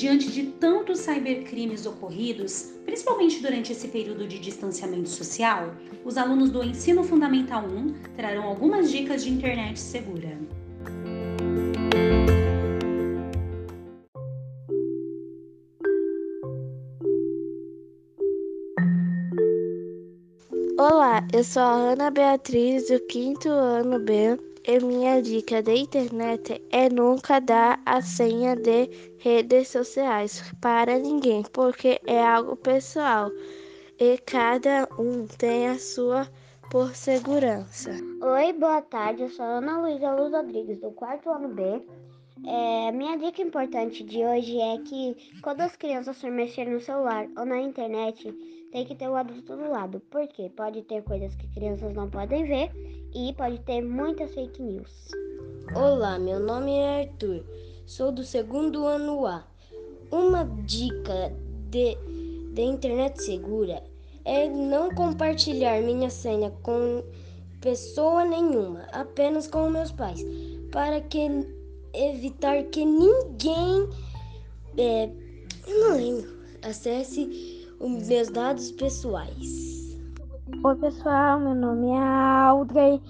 diante de tantos cybercrimes ocorridos, principalmente durante esse período de distanciamento social, os alunos do Ensino Fundamental 1 trarão algumas dicas de internet segura. Olá, eu sou a Ana Beatriz, do quinto ano B. E minha dica da internet é nunca dar a senha de redes sociais para ninguém, porque é algo pessoal e cada um tem a sua por segurança. Oi, boa tarde. Eu sou Ana Luísa Luz Rodrigues, do quarto ano B. É, minha dica importante de hoje é que quando as crianças for mexer no celular ou na internet, tem que ter o adulto do lado, porque pode ter coisas que crianças não podem ver e pode ter muitas fake news. Olá, meu nome é Arthur, sou do segundo ano A. Uma dica de, de internet segura é não compartilhar minha senha com pessoa nenhuma, apenas com meus pais, para que evitar que ninguém, é, não lembro, acesse os meus dados pessoais. Oi, pessoal, meu nome é Audrey,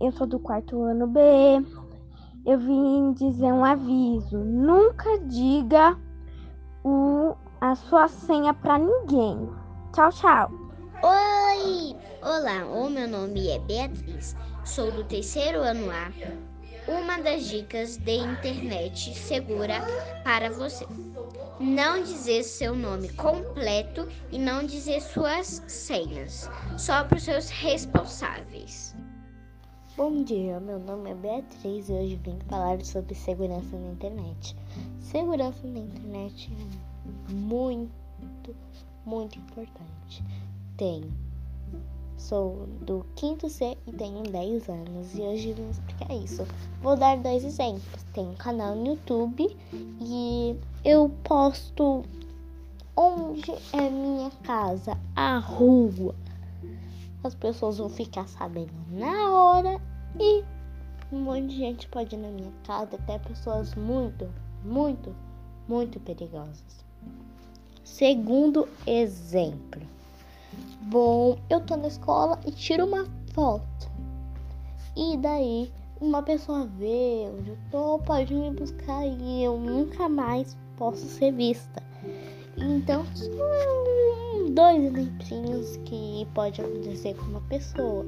eu sou do quarto ano B. Eu vim dizer um aviso: nunca diga o, a sua senha para ninguém. Tchau, tchau. Oi! Olá, o meu nome é Beatriz, sou do terceiro ano A. Uma das dicas de internet segura para você não dizer seu nome completo e não dizer suas senhas, só para os seus responsáveis. Bom dia, meu nome é Beatriz e hoje vim falar sobre segurança na internet. Segurança na internet é muito, muito importante. Tenho Sou do quinto C e tenho 10 anos e hoje vou explicar isso. Vou dar dois exemplos. Tenho um canal no YouTube e eu posto onde é minha casa, a rua. As pessoas vão ficar sabendo na hora e um monte de gente pode ir na minha casa, até pessoas muito, muito, muito perigosas. Segundo exemplo Bom, eu tô na escola e tiro uma foto. E daí uma pessoa vê onde eu tô, pode me buscar e eu nunca mais posso ser vista. Então, são dois exemplinhos que pode acontecer com uma pessoa.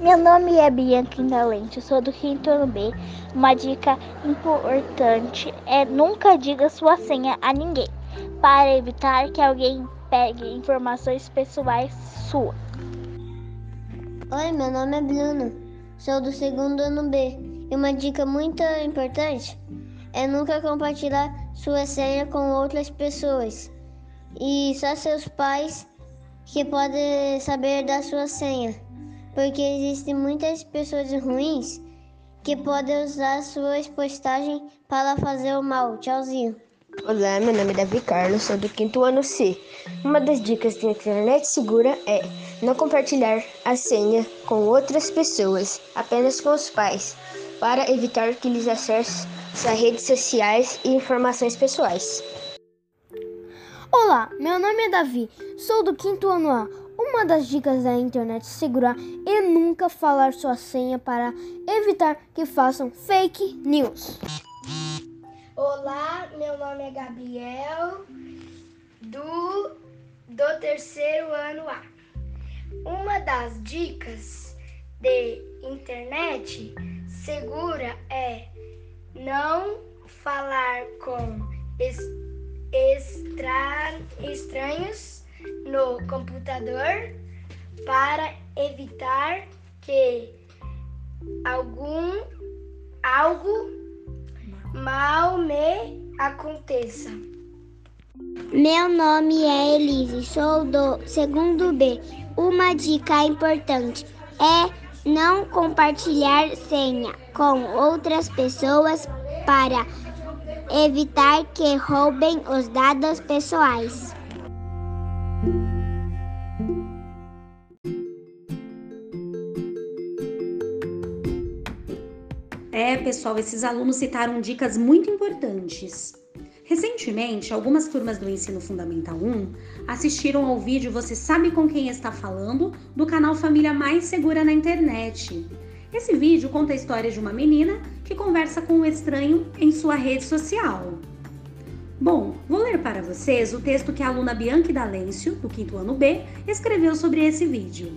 Meu nome é Bianca Indalente, sou do quinto ano B. Uma dica importante é nunca diga sua senha a ninguém, para evitar que alguém pegue informações pessoais suas. Oi, meu nome é Bruno, sou do segundo ano B. E uma dica muito importante é nunca compartilhar sua senha com outras pessoas. E só seus pais que podem saber da sua senha. Porque existem muitas pessoas ruins que podem usar suas postagens para fazer o mal. Tchauzinho. Olá, meu nome é Davi Carlos, sou do quinto ano C. Uma das dicas de internet segura é não compartilhar a senha com outras pessoas, apenas com os pais, para evitar que eles acessem as redes sociais e informações pessoais. Olá, meu nome é Davi, sou do quinto ano A. Uma das dicas da internet segura é nunca falar sua senha para evitar que façam fake news. Olá, meu nome é Gabriel, do, do terceiro ano A. Uma das dicas de internet segura é não falar com estranhos no computador para evitar que algum algo mal me aconteça. Meu nome é Elise, sou do segundo B. Uma dica importante é não compartilhar senha com outras pessoas para evitar que roubem os dados pessoais. É, pessoal, esses alunos citaram dicas muito importantes. Recentemente, algumas turmas do Ensino Fundamental 1 assistiram ao vídeo Você Sabe Com Quem Está Falando do canal Família Mais Segura na Internet. Esse vídeo conta a história de uma menina que conversa com um estranho em sua rede social. Bom, vou ler para vocês o texto que a aluna Bianchi D'Alêncio, do quinto ano B, escreveu sobre esse vídeo.